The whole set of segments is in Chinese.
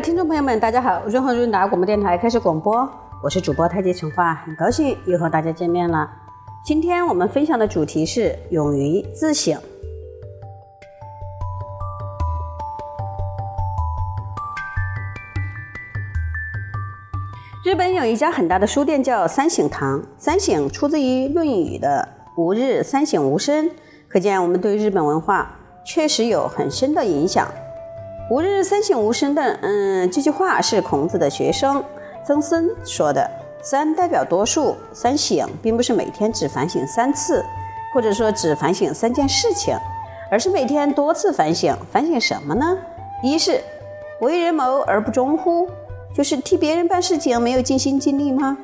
听众朋友们，大家好！润和润达广播电台开始广播，我是主播太极陈化，很高兴又和大家见面了。今天我们分享的主题是勇于自省。日本有一家很大的书店叫三省堂，三省出自于《论语》的“吾日三省吾身”，可见我们对日本文化确实有很深的影响。吾日三省吾身的，嗯，这句话是孔子的学生曾参说的。三代表多数，三省并不是每天只反省三次，或者说只反省三件事情，而是每天多次反省。反省什么呢？一是为人谋而不忠乎？就是替别人办事情没有尽心尽力吗？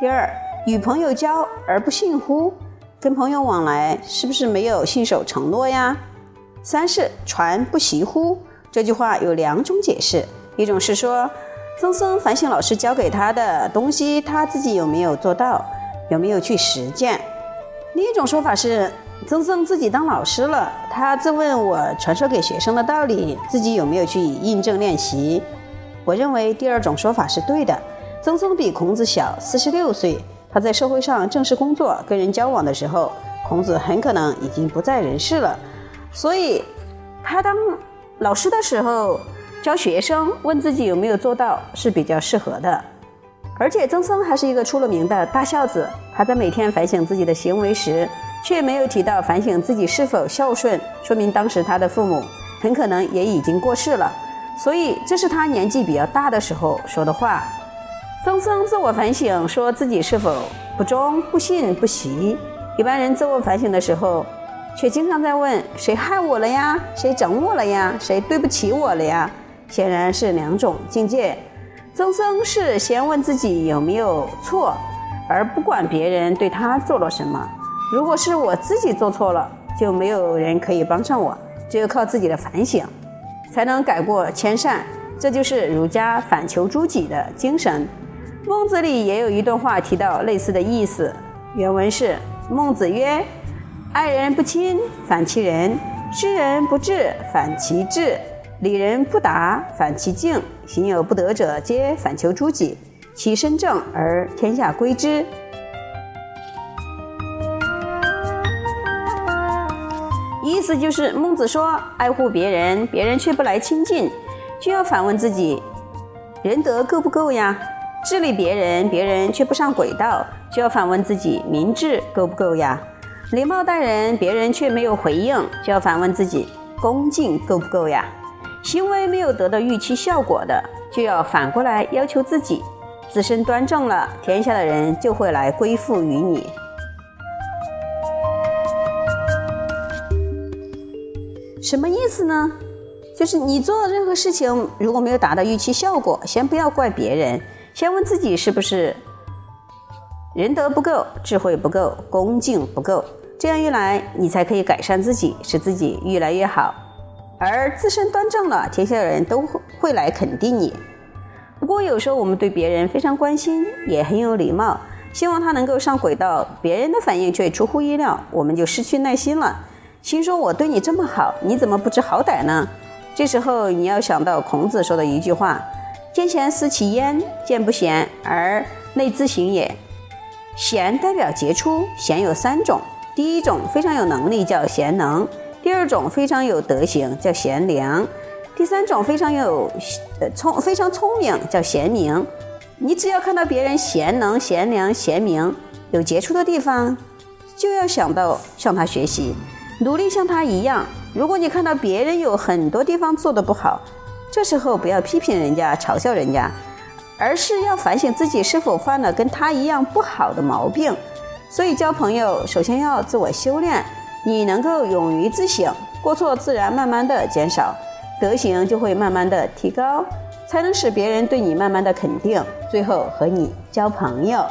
第二，与朋友交而不信乎？跟朋友往来是不是没有信守承诺呀？三是传不习乎？这句话有两种解释，一种是说曾参反省老师教给他的东西，他自己有没有做到，有没有去实践；另一种说法是曾参自己当老师了，他自问我传授给学生的道理，自己有没有去印证练习。我认为第二种说法是对的。曾参比孔子小四十六岁，他在社会上正式工作、跟人交往的时候，孔子很可能已经不在人世了，所以他当。老师的时候教学生，问自己有没有做到是比较适合的。而且曾参还是一个出了名的大孝子，他在每天反省自己的行为时，却没有提到反省自己是否孝顺，说明当时他的父母很可能也已经过世了。所以这是他年纪比较大的时候说的话。曾参自我反省，说自己是否不忠、不信、不习。一般人自我反省的时候。却经常在问谁害我了呀？谁整我了呀？谁对不起我了呀？显然是两种境界。曾参是先问自己有没有错，而不管别人对他做了什么。如果是我自己做错了，就没有人可以帮上我，只有靠自己的反省，才能改过迁善。这就是儒家反求诸己的精神。孟子里也有一段话提到类似的意思，原文是：孟子曰。爱人不亲，反其人；知人不智，反其智；理人不达，反其境。行有不得者，皆反求诸己。其身正而天下归之。意思就是，孟子说，爱护别人，别人却不来亲近，就要反问自己：仁德够不够呀？治理别人，别人却不上轨道，就要反问自己：明智够不够呀？礼貌待人，别人却没有回应，就要反问自己：恭敬够不够呀？行为没有得到预期效果的，就要反过来要求自己：自身端正了，天下的人就会来归附于你。什么意思呢？就是你做任何事情如果没有达到预期效果，先不要怪别人，先问自己是不是仁德不够，智慧不够，恭敬不够。这样一来，你才可以改善自己，使自己越来越好。而自身端正了，天下人都会来肯定你。不过有时候我们对别人非常关心，也很有礼貌，希望他能够上轨道，别人的反应却出乎意料，我们就失去耐心了。心说我对你这么好，你怎么不知好歹呢？这时候你要想到孔子说的一句话：“见贤思齐焉，见不贤而内自省也。”贤代表杰出，贤有三种。第一种非常有能力叫贤能，第二种非常有德行叫贤良，第三种非常有呃聪非常聪明叫贤明。你只要看到别人贤能、贤良、贤明，有杰出的地方，就要想到向他学习，努力像他一样。如果你看到别人有很多地方做得不好，这时候不要批评人家、嘲笑人家，而是要反省自己是否犯了跟他一样不好的毛病。所以交朋友，首先要自我修炼。你能够勇于自省，过错自然慢慢的减少，德行就会慢慢的提高，才能使别人对你慢慢的肯定，最后和你交朋友。